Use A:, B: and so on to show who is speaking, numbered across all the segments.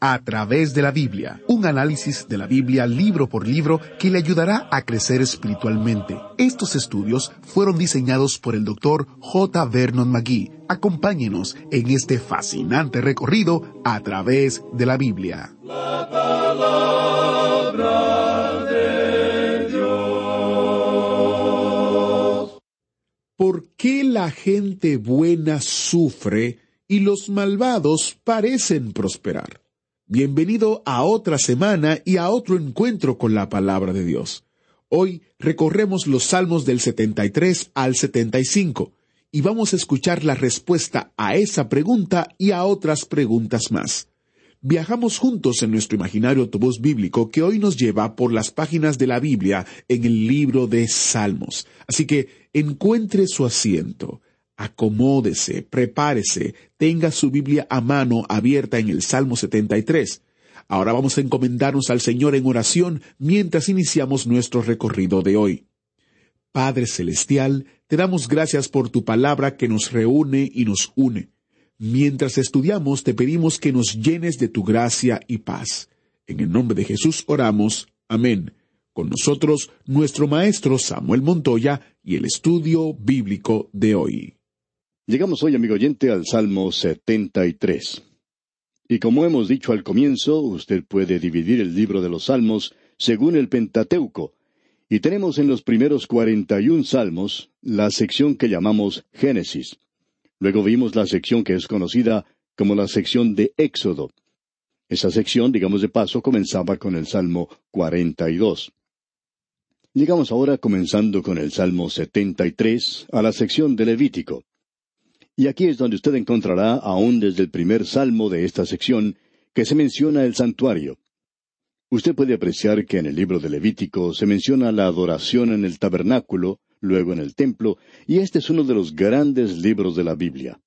A: A través de la Biblia, un análisis de la Biblia libro por libro que le ayudará a crecer espiritualmente. Estos estudios fueron diseñados por el doctor J. Vernon McGee. Acompáñenos en este fascinante recorrido a través de la Biblia. ¿Por qué la gente buena sufre y los malvados parecen prosperar? Bienvenido a otra semana y a otro encuentro con la palabra de Dios. Hoy recorremos los salmos del 73 al 75 y vamos a escuchar la respuesta a esa pregunta y a otras preguntas más. Viajamos juntos en nuestro imaginario autobús bíblico que hoy nos lleva por las páginas de la Biblia en el libro de Salmos. Así que encuentre su asiento, acomódese, prepárese, tenga su Biblia a mano abierta en el Salmo 73. Ahora vamos a encomendarnos al Señor en oración mientras iniciamos nuestro recorrido de hoy. Padre Celestial, te damos gracias por tu palabra que nos reúne y nos une. Mientras estudiamos, te pedimos que nos llenes de tu gracia y paz. En el nombre de Jesús oramos. Amén. Con nosotros, nuestro maestro Samuel Montoya y el estudio bíblico de hoy.
B: Llegamos hoy, amigo oyente, al Salmo 73. Y como hemos dicho al comienzo, usted puede dividir el libro de los Salmos según el Pentateuco. Y tenemos en los primeros 41 salmos la sección que llamamos Génesis. Luego vimos la sección que es conocida como la sección de Éxodo. Esa sección, digamos de paso, comenzaba con el Salmo 42. Llegamos ahora, comenzando con el Salmo 73, a la sección de Levítico. Y aquí es donde usted encontrará, aún desde el primer salmo de esta sección, que se menciona el santuario. Usted puede apreciar que en el libro de Levítico se menciona la adoración en el tabernáculo, luego en el templo, y este es uno de los grandes libros de la Biblia.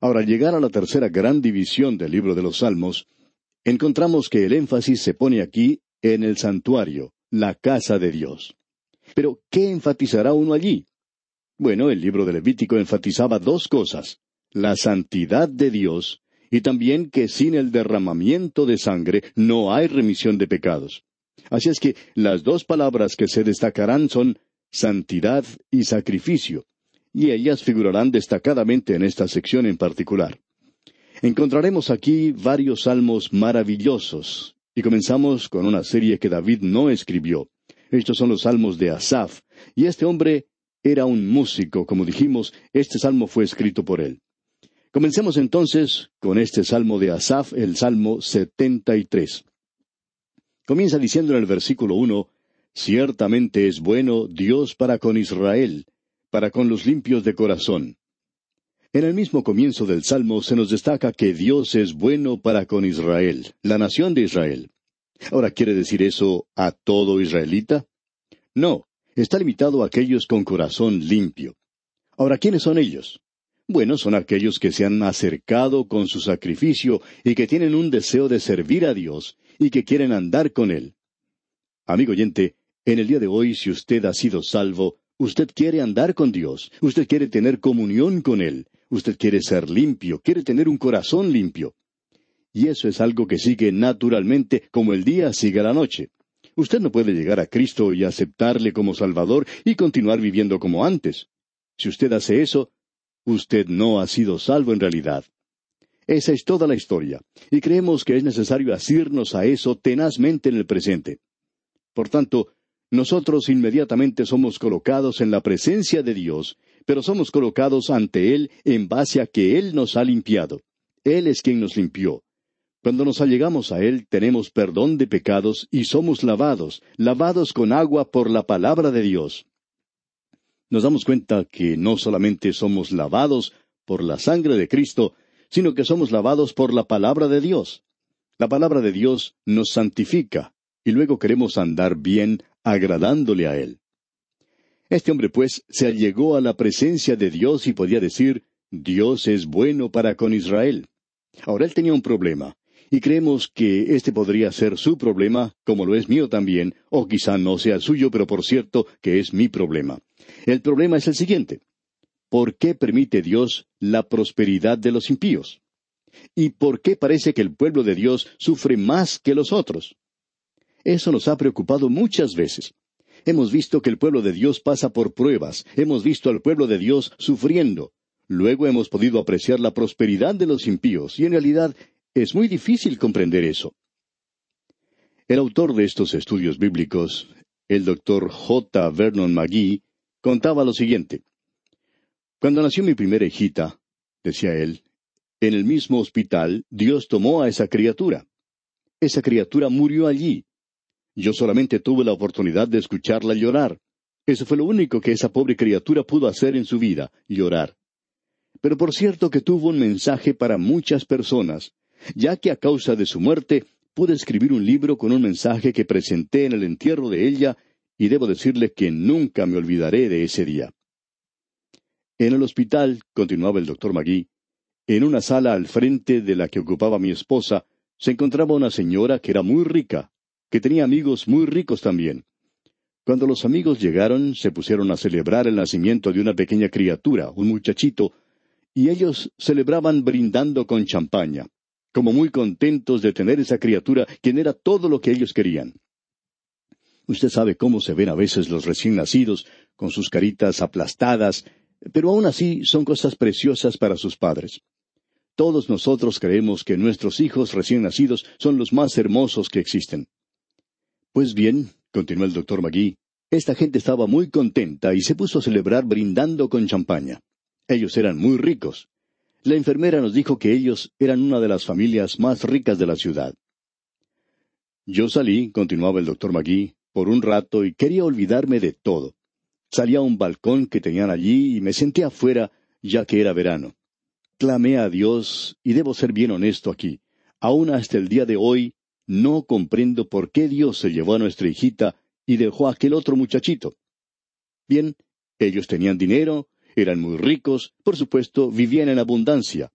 B: Ahora, al llegar a la tercera gran división del libro de los Salmos, encontramos que el énfasis se pone aquí en el santuario, la casa de Dios. Pero, ¿qué enfatizará uno allí? Bueno, el libro de Levítico enfatizaba dos cosas, la santidad de Dios y también que sin el derramamiento de sangre no hay remisión de pecados. Así es que las dos palabras que se destacarán son santidad y sacrificio, y ellas figurarán destacadamente en esta sección en particular. Encontraremos aquí varios salmos maravillosos, y comenzamos con una serie que David no escribió. Estos son los salmos de Asaf, y este hombre era un músico, como dijimos, este salmo fue escrito por él. Comencemos entonces con este salmo de Asaf, el salmo 73. Comienza diciendo en el versículo uno, Ciertamente es bueno Dios para con Israel, para con los limpios de corazón. En el mismo comienzo del Salmo se nos destaca que Dios es bueno para con Israel, la nación de Israel. Ahora, ¿quiere decir eso a todo israelita? No, está limitado a aquellos con corazón limpio. Ahora, ¿quiénes son ellos? Bueno, son aquellos que se han acercado con su sacrificio y que tienen un deseo de servir a Dios y que quieren andar con Él. Amigo oyente, en el día de hoy, si usted ha sido salvo, usted quiere andar con Dios, usted quiere tener comunión con Él, usted quiere ser limpio, quiere tener un corazón limpio. Y eso es algo que sigue naturalmente como el día sigue la noche. Usted no puede llegar a Cristo y aceptarle como Salvador y continuar viviendo como antes. Si usted hace eso, usted no ha sido salvo en realidad. Esa es toda la historia, y creemos que es necesario asirnos a eso tenazmente en el presente. Por tanto, nosotros inmediatamente somos colocados en la presencia de Dios, pero somos colocados ante Él en base a que Él nos ha limpiado. Él es quien nos limpió. Cuando nos allegamos a Él tenemos perdón de pecados y somos lavados, lavados con agua por la palabra de Dios. Nos damos cuenta que no solamente somos lavados por la sangre de Cristo, sino que somos lavados por la palabra de Dios. La palabra de Dios nos santifica, y luego queremos andar bien agradándole a Él. Este hombre, pues, se allegó a la presencia de Dios y podía decir, Dios es bueno para con Israel. Ahora él tenía un problema, y creemos que este podría ser su problema, como lo es mío también, o quizá no sea suyo, pero por cierto que es mi problema. El problema es el siguiente. ¿Por qué permite Dios la prosperidad de los impíos? ¿Y por qué parece que el pueblo de Dios sufre más que los otros? Eso nos ha preocupado muchas veces. Hemos visto que el pueblo de Dios pasa por pruebas, hemos visto al pueblo de Dios sufriendo. Luego hemos podido apreciar la prosperidad de los impíos, y en realidad es muy difícil comprender eso. El autor de estos estudios bíblicos, el doctor J. Vernon McGee, contaba lo siguiente. Cuando nació mi primera hijita, decía él, en el mismo hospital Dios tomó a esa criatura. Esa criatura murió allí, yo solamente tuve la oportunidad de escucharla llorar. Eso fue lo único que esa pobre criatura pudo hacer en su vida, llorar. Pero por cierto que tuvo un mensaje para muchas personas, ya que a causa de su muerte pude escribir un libro con un mensaje que presenté en el entierro de ella, y debo decirle que nunca me olvidaré de ese día. En el hospital, continuaba el doctor Magui, en una sala al frente de la que ocupaba mi esposa, se encontraba una señora que era muy rica, que tenía amigos muy ricos también. Cuando los amigos llegaron, se pusieron a celebrar el nacimiento de una pequeña criatura, un muchachito, y ellos celebraban brindando con champaña, como muy contentos de tener esa criatura, quien era todo lo que ellos querían. Usted sabe cómo se ven a veces los recién nacidos, con sus caritas aplastadas, pero aún así son cosas preciosas para sus padres. Todos nosotros creemos que nuestros hijos recién nacidos son los más hermosos que existen. Pues bien, continuó el doctor Magui, esta gente estaba muy contenta y se puso a celebrar brindando con champaña. Ellos eran muy ricos. La enfermera nos dijo que ellos eran una de las familias más ricas de la ciudad. Yo salí, continuaba el doctor Magui, por un rato y quería olvidarme de todo. Salí a un balcón que tenían allí y me senté afuera, ya que era verano. Clamé a Dios, y debo ser bien honesto aquí. Aún hasta el día de hoy no comprendo por qué Dios se llevó a nuestra hijita y dejó a aquel otro muchachito. Bien, ellos tenían dinero, eran muy ricos, por supuesto, vivían en abundancia.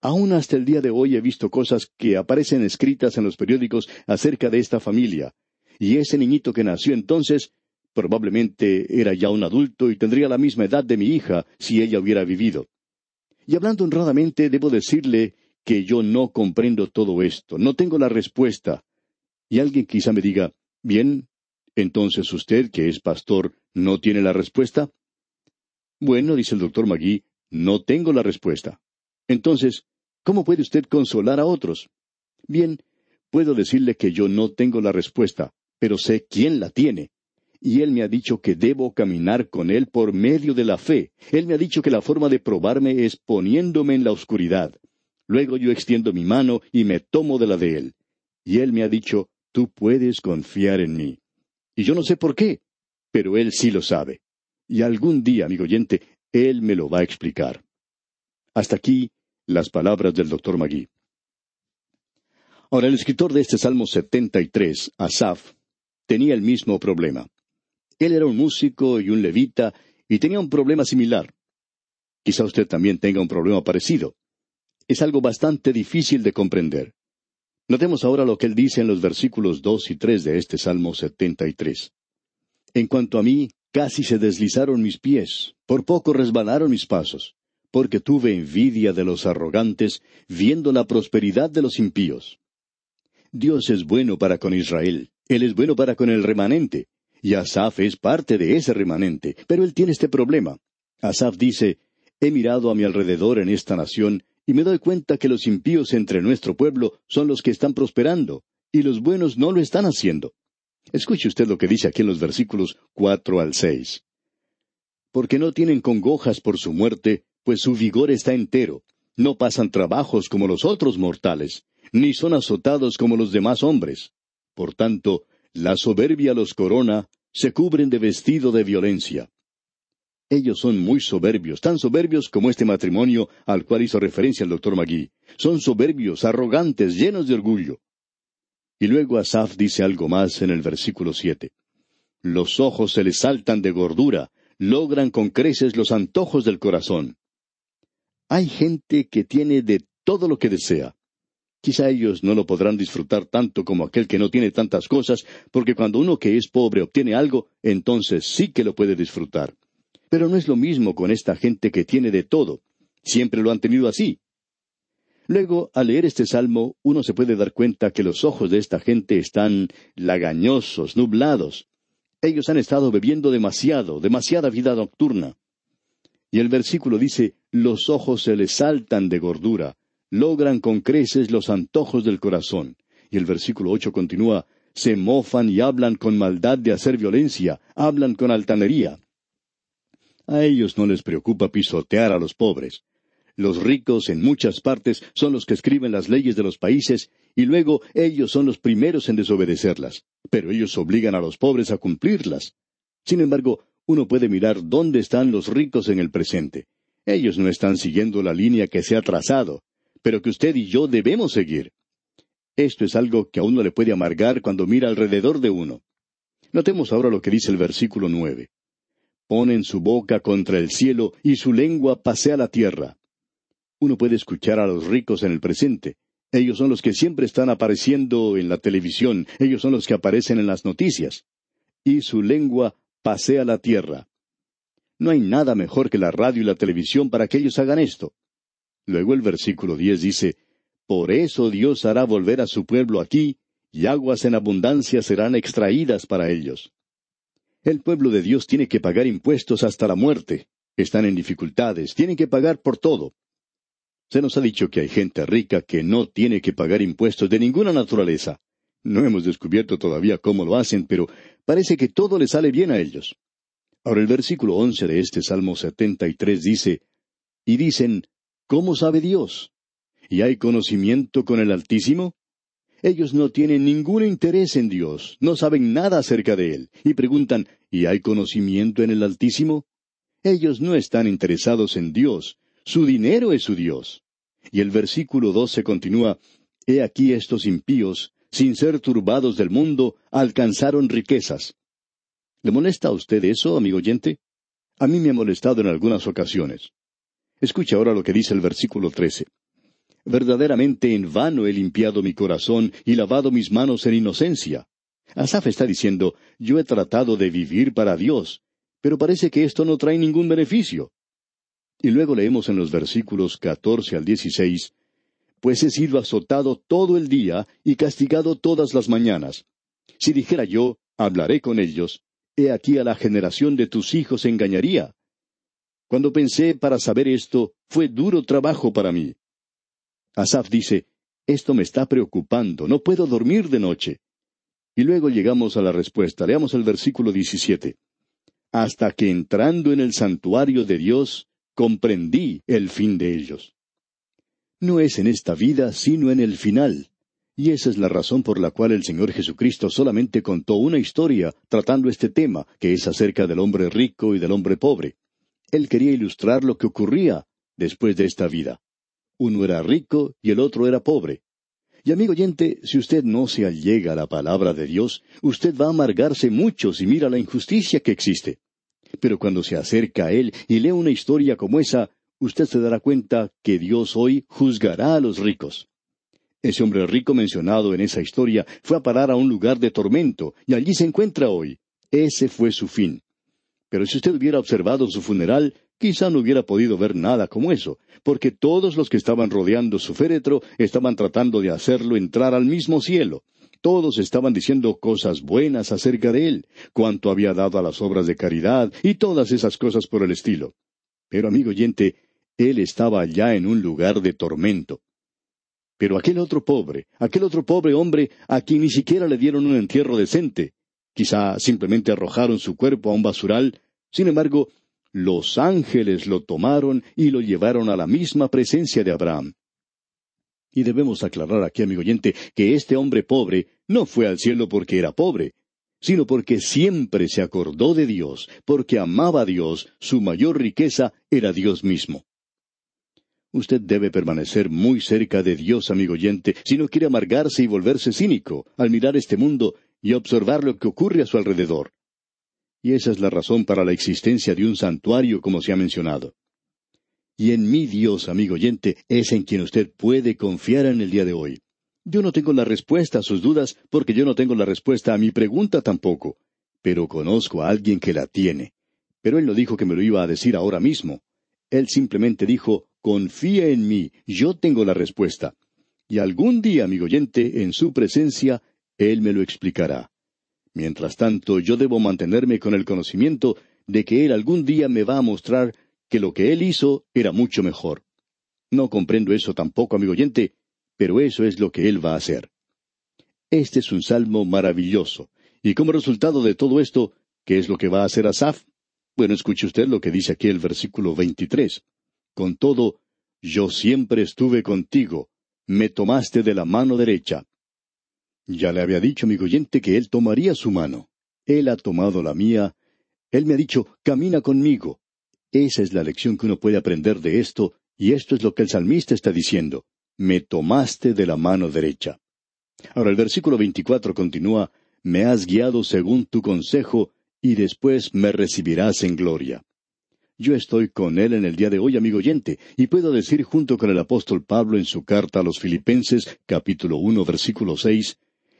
B: Aún hasta el día de hoy he visto cosas que aparecen escritas en los periódicos acerca de esta familia, y ese niñito que nació entonces probablemente era ya un adulto y tendría la misma edad de mi hija si ella hubiera vivido. Y hablando honradamente, debo decirle que yo no comprendo todo esto, no tengo la respuesta. Y alguien quizá me diga, bien, entonces usted, que es pastor, ¿no tiene la respuesta? Bueno, dice el doctor Magui, no tengo la respuesta. Entonces, ¿cómo puede usted consolar a otros? Bien, puedo decirle que yo no tengo la respuesta, pero sé quién la tiene. Y él me ha dicho que debo caminar con él por medio de la fe. Él me ha dicho que la forma de probarme es poniéndome en la oscuridad. Luego yo extiendo mi mano y me tomo de la de él. Y él me ha dicho, tú puedes confiar en mí. Y yo no sé por qué, pero él sí lo sabe. Y algún día, amigo oyente, él me lo va a explicar. Hasta aquí las palabras del doctor Magui. Ahora, el escritor de este Salmo 73, Asaf, tenía el mismo problema. Él era un músico y un levita y tenía un problema similar. Quizá usted también tenga un problema parecido es algo bastante difícil de comprender. Notemos ahora lo que él dice en los versículos dos y tres de este Salmo setenta y tres. En cuanto a mí, casi se deslizaron mis pies, por poco resbalaron mis pasos, porque tuve envidia de los arrogantes, viendo la prosperidad de los impíos. Dios es bueno para con Israel, Él es bueno para con el remanente, y Asaf es parte de ese remanente, pero él tiene este problema. Asaf dice, He mirado a mi alrededor en esta nación, y me doy cuenta que los impíos entre nuestro pueblo son los que están prosperando, y los buenos no lo están haciendo. Escuche usted lo que dice aquí en los versículos cuatro al seis. Porque no tienen congojas por su muerte, pues su vigor está entero. No pasan trabajos como los otros mortales, ni son azotados como los demás hombres. Por tanto, la soberbia los corona, se cubren de vestido de violencia. Ellos son muy soberbios, tan soberbios como este matrimonio al cual hizo referencia el doctor Magui. Son soberbios, arrogantes, llenos de orgullo. Y luego Asaf dice algo más en el versículo siete. Los ojos se les saltan de gordura, logran con creces los antojos del corazón. Hay gente que tiene de todo lo que desea. Quizá ellos no lo podrán disfrutar tanto como aquel que no tiene tantas cosas, porque cuando uno que es pobre obtiene algo, entonces sí que lo puede disfrutar. Pero no es lo mismo con esta gente que tiene de todo. Siempre lo han tenido así. Luego, al leer este salmo, uno se puede dar cuenta que los ojos de esta gente están lagañosos, nublados. Ellos han estado bebiendo demasiado, demasiada vida nocturna. Y el versículo dice, los ojos se les saltan de gordura, logran con creces los antojos del corazón. Y el versículo ocho continúa, se mofan y hablan con maldad de hacer violencia, hablan con altanería. A ellos no les preocupa pisotear a los pobres. Los ricos en muchas partes son los que escriben las leyes de los países y luego ellos son los primeros en desobedecerlas, pero ellos obligan a los pobres a cumplirlas. Sin embargo, uno puede mirar dónde están los ricos en el presente. Ellos no están siguiendo la línea que se ha trazado, pero que usted y yo debemos seguir. Esto es algo que a uno le puede amargar cuando mira alrededor de uno. Notemos ahora lo que dice el versículo nueve. Ponen su boca contra el cielo y su lengua pasea la tierra. Uno puede escuchar a los ricos en el presente. Ellos son los que siempre están apareciendo en la televisión, ellos son los que aparecen en las noticias. Y su lengua pasea la tierra. No hay nada mejor que la radio y la televisión para que ellos hagan esto. Luego el versículo diez dice, Por eso Dios hará volver a su pueblo aquí, y aguas en abundancia serán extraídas para ellos. El pueblo de Dios tiene que pagar impuestos hasta la muerte. Están en dificultades, tienen que pagar por todo. Se nos ha dicho que hay gente rica que no tiene que pagar impuestos de ninguna naturaleza. No hemos descubierto todavía cómo lo hacen, pero parece que todo le sale bien a ellos. Ahora el versículo once de este Salmo setenta y tres dice, y dicen, ¿cómo sabe Dios? ¿Y hay conocimiento con el Altísimo? Ellos no tienen ningún interés en Dios, no saben nada acerca de Él, y preguntan, ¿y hay conocimiento en el Altísimo? Ellos no están interesados en Dios, su dinero es su Dios. Y el versículo doce continúa, He aquí estos impíos, sin ser turbados del mundo, alcanzaron riquezas. ¿Le molesta a usted eso, amigo oyente? A mí me ha molestado en algunas ocasiones. Escuche ahora lo que dice el versículo trece. Verdaderamente en vano he limpiado mi corazón y lavado mis manos en inocencia. Asaf está diciendo, yo he tratado de vivir para Dios, pero parece que esto no trae ningún beneficio. Y luego leemos en los versículos catorce al dieciséis, Pues he sido azotado todo el día y castigado todas las mañanas. Si dijera yo, hablaré con ellos, he aquí a la generación de tus hijos engañaría. Cuando pensé para saber esto, fue duro trabajo para mí. Asaf dice, esto me está preocupando, no puedo dormir de noche. Y luego llegamos a la respuesta. Leamos el versículo 17. Hasta que entrando en el santuario de Dios, comprendí el fin de ellos. No es en esta vida, sino en el final. Y esa es la razón por la cual el Señor Jesucristo solamente contó una historia tratando este tema, que es acerca del hombre rico y del hombre pobre. Él quería ilustrar lo que ocurría después de esta vida. Uno era rico y el otro era pobre. Y amigo oyente, si usted no se allega a la palabra de Dios, usted va a amargarse mucho si mira la injusticia que existe. Pero cuando se acerca a Él y lee una historia como esa, usted se dará cuenta que Dios hoy juzgará a los ricos. Ese hombre rico mencionado en esa historia fue a parar a un lugar de tormento, y allí se encuentra hoy. Ese fue su fin. Pero si usted hubiera observado su funeral, quizá no hubiera podido ver nada como eso, porque todos los que estaban rodeando su féretro estaban tratando de hacerlo entrar al mismo cielo, todos estaban diciendo cosas buenas acerca de él, cuanto había dado a las obras de caridad y todas esas cosas por el estilo. Pero, amigo oyente, él estaba allá en un lugar de tormento. Pero aquel otro pobre, aquel otro pobre hombre a quien ni siquiera le dieron un entierro decente, quizá simplemente arrojaron su cuerpo a un basural, sin embargo, los ángeles lo tomaron y lo llevaron a la misma presencia de Abraham. Y debemos aclarar aquí, amigo oyente, que este hombre pobre no fue al cielo porque era pobre, sino porque siempre se acordó de Dios, porque amaba a Dios, su mayor riqueza era Dios mismo. Usted debe permanecer muy cerca de Dios, amigo oyente, si no quiere amargarse y volverse cínico al mirar este mundo y observar lo que ocurre a su alrededor. Y esa es la razón para la existencia de un santuario, como se ha mencionado. Y en mi Dios, amigo oyente, es en quien usted puede confiar en el día de hoy. Yo no tengo la respuesta a sus dudas porque yo no tengo la respuesta a mi pregunta tampoco, pero conozco a alguien que la tiene. Pero él no dijo que me lo iba a decir ahora mismo. Él simplemente dijo, confía en mí, yo tengo la respuesta. Y algún día, amigo oyente, en su presencia, él me lo explicará. Mientras tanto, yo debo mantenerme con el conocimiento de que Él algún día me va a mostrar que lo que Él hizo era mucho mejor. No comprendo eso tampoco, amigo oyente, pero eso es lo que Él va a hacer. Este es un salmo maravilloso, y como resultado de todo esto, ¿qué es lo que va a hacer Asaf? Bueno, escuche usted lo que dice aquí el versículo 23. Con todo, yo siempre estuve contigo, me tomaste de la mano derecha. Ya le había dicho, amigo oyente, que él tomaría su mano. Él ha tomado la mía. Él me ha dicho, camina conmigo. Esa es la lección que uno puede aprender de esto, y esto es lo que el salmista está diciendo. Me tomaste de la mano derecha. Ahora el versículo 24 continúa, Me has guiado según tu consejo, y después me recibirás en gloria. Yo estoy con él en el día de hoy, amigo oyente, y puedo decir junto con el apóstol Pablo en su carta a los Filipenses, capítulo uno, versículo seis,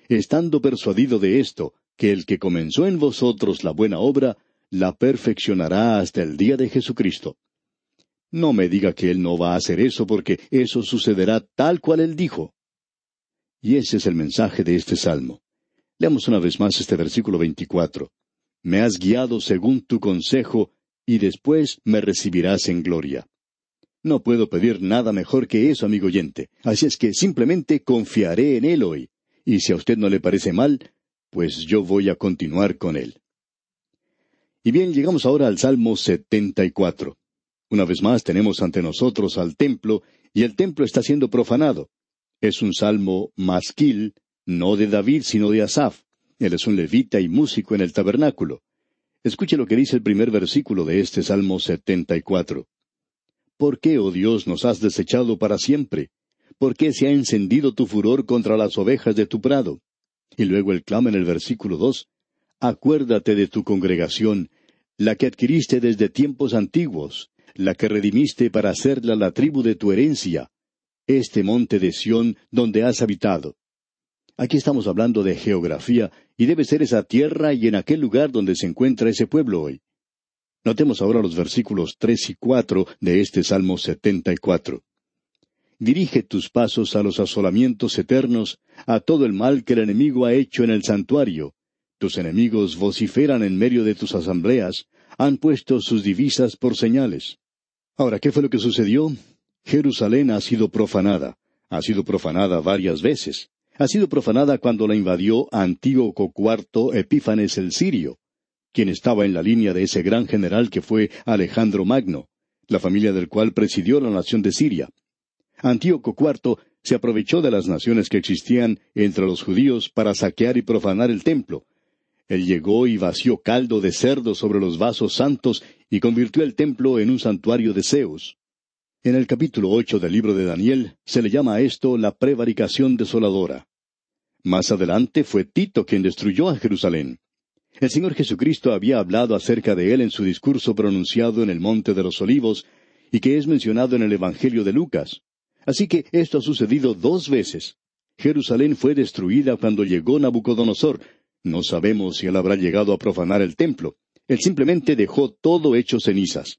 B: estando persuadido de esto, que el que comenzó en vosotros la buena obra, la perfeccionará hasta el día de Jesucristo. No me diga que Él no va a hacer eso, porque eso sucederá tal cual Él dijo. Y ese es el mensaje de este salmo. Leamos una vez más este versículo veinticuatro. Me has guiado según tu consejo, y después me recibirás en gloria. No puedo pedir nada mejor que eso, amigo oyente, así es que simplemente confiaré en Él hoy y si a usted no le parece mal, pues yo voy a continuar con él. Y bien, llegamos ahora al Salmo 74. Una vez más tenemos ante nosotros al templo, y el templo está siendo profanado. Es un salmo masquil, no de David, sino de Asaf. Él es un levita y músico en el tabernáculo. Escuche lo que dice el primer versículo de este Salmo 74. ¿Por qué, oh Dios, nos has desechado para siempre? ¿Por qué se ha encendido tu furor contra las ovejas de tu prado? Y luego él clama en el versículo dos, Acuérdate de tu congregación, la que adquiriste desde tiempos antiguos, la que redimiste para hacerla la tribu de tu herencia, este monte de Sión donde has habitado. Aquí estamos hablando de geografía, y debe ser esa tierra y en aquel lugar donde se encuentra ese pueblo hoy. Notemos ahora los versículos tres y cuatro de este Salmo setenta y cuatro. Dirige tus pasos a los asolamientos eternos, a todo el mal que el enemigo ha hecho en el santuario. Tus enemigos vociferan en medio de tus asambleas, han puesto sus divisas por señales. Ahora, ¿qué fue lo que sucedió? Jerusalén ha sido profanada. Ha sido profanada varias veces. Ha sido profanada cuando la invadió Antíoco IV Epífanes el Sirio, quien estaba en la línea de ese gran general que fue Alejandro Magno, la familia del cual presidió la nación de Siria. Antíoco IV se aprovechó de las naciones que existían entre los judíos para saquear y profanar el templo. Él llegó y vació caldo de cerdo sobre los vasos santos y convirtió el templo en un santuario de Zeus. En el capítulo ocho del libro de Daniel se le llama a esto la prevaricación desoladora. Más adelante fue Tito quien destruyó a Jerusalén. El Señor Jesucristo había hablado acerca de él en su discurso pronunciado en el Monte de los Olivos y que es mencionado en el Evangelio de Lucas. Así que esto ha sucedido dos veces. Jerusalén fue destruida cuando llegó Nabucodonosor. No sabemos si él habrá llegado a profanar el templo. Él simplemente dejó todo hecho cenizas.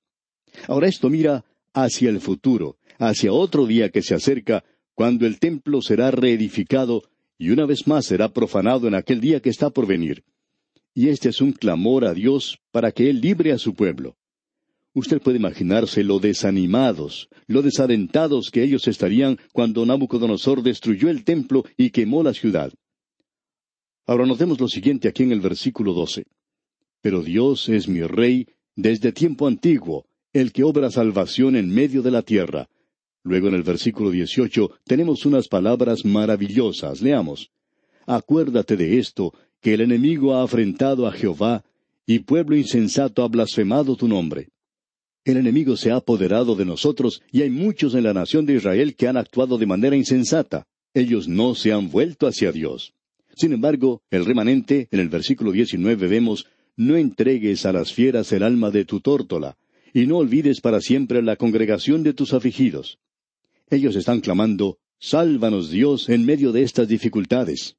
B: Ahora esto mira hacia el futuro, hacia otro día que se acerca, cuando el templo será reedificado y una vez más será profanado en aquel día que está por venir. Y este es un clamor a Dios para que Él libre a su pueblo. Usted puede imaginarse lo desanimados, lo desalentados que ellos estarían cuando Nabucodonosor destruyó el templo y quemó la ciudad. Ahora notemos lo siguiente aquí en el versículo doce. Pero Dios es mi rey desde tiempo antiguo, el que obra salvación en medio de la tierra. Luego en el versículo dieciocho tenemos unas palabras maravillosas. Leamos. Acuérdate de esto, que el enemigo ha afrentado a Jehová, y pueblo insensato ha blasfemado tu nombre. El enemigo se ha apoderado de nosotros y hay muchos en la nación de Israel que han actuado de manera insensata. Ellos no se han vuelto hacia Dios. Sin embargo, el remanente, en el versículo 19 vemos, no entregues a las fieras el alma de tu tórtola, y no olvides para siempre la congregación de tus afligidos. Ellos están clamando, Sálvanos Dios en medio de estas dificultades.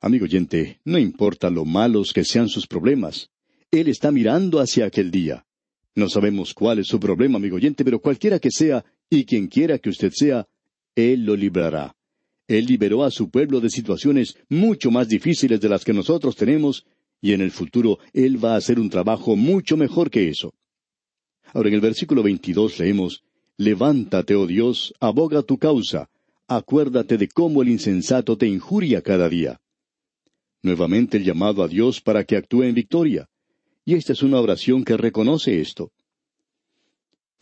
B: Amigo oyente, no importa lo malos que sean sus problemas, Él está mirando hacia aquel día. No sabemos cuál es su problema, amigo oyente, pero cualquiera que sea, y quien quiera que usted sea, Él lo librará. Él liberó a su pueblo de situaciones mucho más difíciles de las que nosotros tenemos, y en el futuro Él va a hacer un trabajo mucho mejor que eso. Ahora en el versículo 22 leemos, Levántate, oh Dios, aboga tu causa, acuérdate de cómo el insensato te injuria cada día. Nuevamente el llamado a Dios para que actúe en victoria. Y esta es una oración que reconoce esto.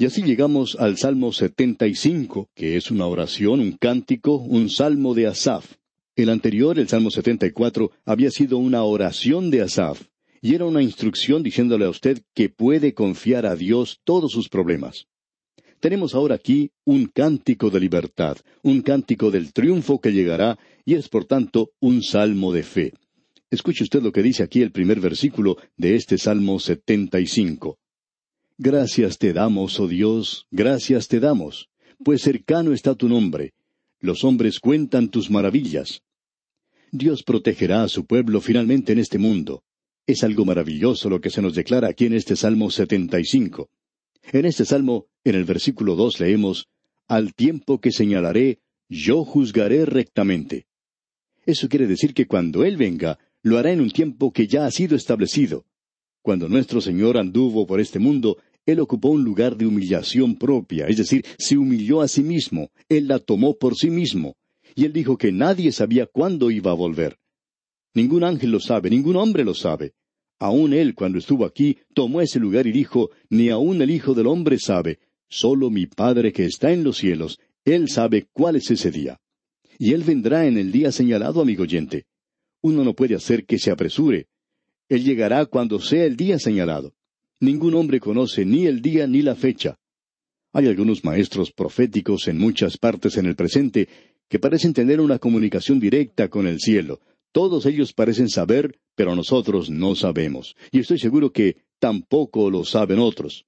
B: Y así llegamos al Salmo 75, que es una oración, un cántico, un salmo de Asaf. El anterior, el Salmo 74, había sido una oración de Asaf, y era una instrucción diciéndole a usted que puede confiar a Dios todos sus problemas. Tenemos ahora aquí un cántico de libertad, un cántico del triunfo que llegará, y es por tanto un salmo de fe. Escuche usted lo que dice aquí el primer versículo de este Salmo 75. Gracias te damos, oh Dios, gracias te damos, pues cercano está tu nombre. Los hombres cuentan tus maravillas. Dios protegerá a su pueblo finalmente en este mundo. Es algo maravilloso lo que se nos declara aquí en este Salmo 75. En este Salmo, en el versículo dos leemos, Al tiempo que señalaré, yo juzgaré rectamente. Eso quiere decir que cuando Él venga, lo hará en un tiempo que ya ha sido establecido. Cuando nuestro Señor anduvo por este mundo, Él ocupó un lugar de humillación propia, es decir, se humilló a sí mismo, Él la tomó por sí mismo, y él dijo que nadie sabía cuándo iba a volver. Ningún ángel lo sabe, ningún hombre lo sabe. Aún él, cuando estuvo aquí, tomó ese lugar y dijo, ni aun el Hijo del Hombre sabe, solo mi Padre que está en los cielos, él sabe cuál es ese día. Y él vendrá en el día señalado, amigo oyente. Uno no puede hacer que se apresure. Él llegará cuando sea el día señalado. Ningún hombre conoce ni el día ni la fecha. Hay algunos maestros proféticos en muchas partes en el presente que parecen tener una comunicación directa con el cielo. Todos ellos parecen saber, pero nosotros no sabemos. Y estoy seguro que tampoco lo saben otros.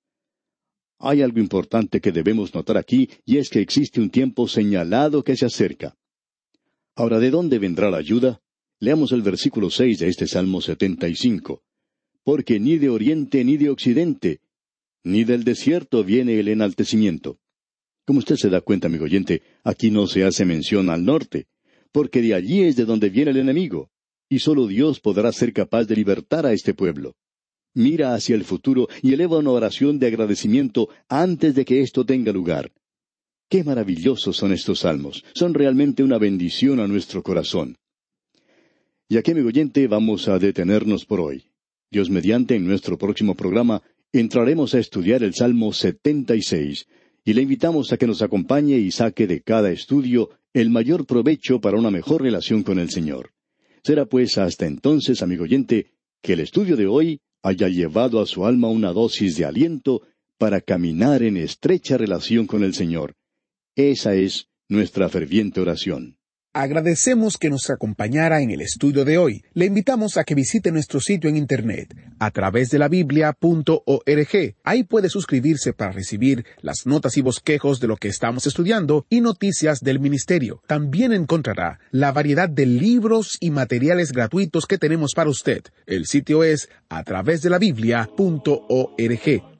B: Hay algo importante que debemos notar aquí, y es que existe un tiempo señalado que se acerca. Ahora, ¿de dónde vendrá la ayuda? Leamos el versículo seis de este Salmo setenta y cinco. Porque ni de oriente ni de occidente, ni del desierto viene el enaltecimiento. Como usted se da cuenta, amigo oyente, aquí no se hace mención al norte, porque de allí es de donde viene el enemigo, y solo Dios podrá ser capaz de libertar a este pueblo. Mira hacia el futuro y eleva una oración de agradecimiento antes de que esto tenga lugar. Qué maravillosos son estos salmos, son realmente una bendición a nuestro corazón. Y aquí, amigo oyente, vamos a detenernos por hoy. Dios mediante, en nuestro próximo programa, entraremos a estudiar el Salmo 76, y le invitamos a que nos acompañe y saque de cada estudio el mayor provecho para una mejor relación con el Señor. Será pues hasta entonces, amigo oyente, que el estudio de hoy haya llevado a su alma una dosis de aliento para caminar en estrecha relación con el Señor. Esa es nuestra ferviente oración.
A: Agradecemos que nos acompañara en el estudio de hoy. Le invitamos a que visite nuestro sitio en internet a través de la biblia.org. Ahí puede suscribirse para recibir las notas y bosquejos de lo que estamos estudiando y noticias del ministerio. También encontrará la variedad de libros y materiales gratuitos que tenemos para usted. El sitio es a través de la biblia.org.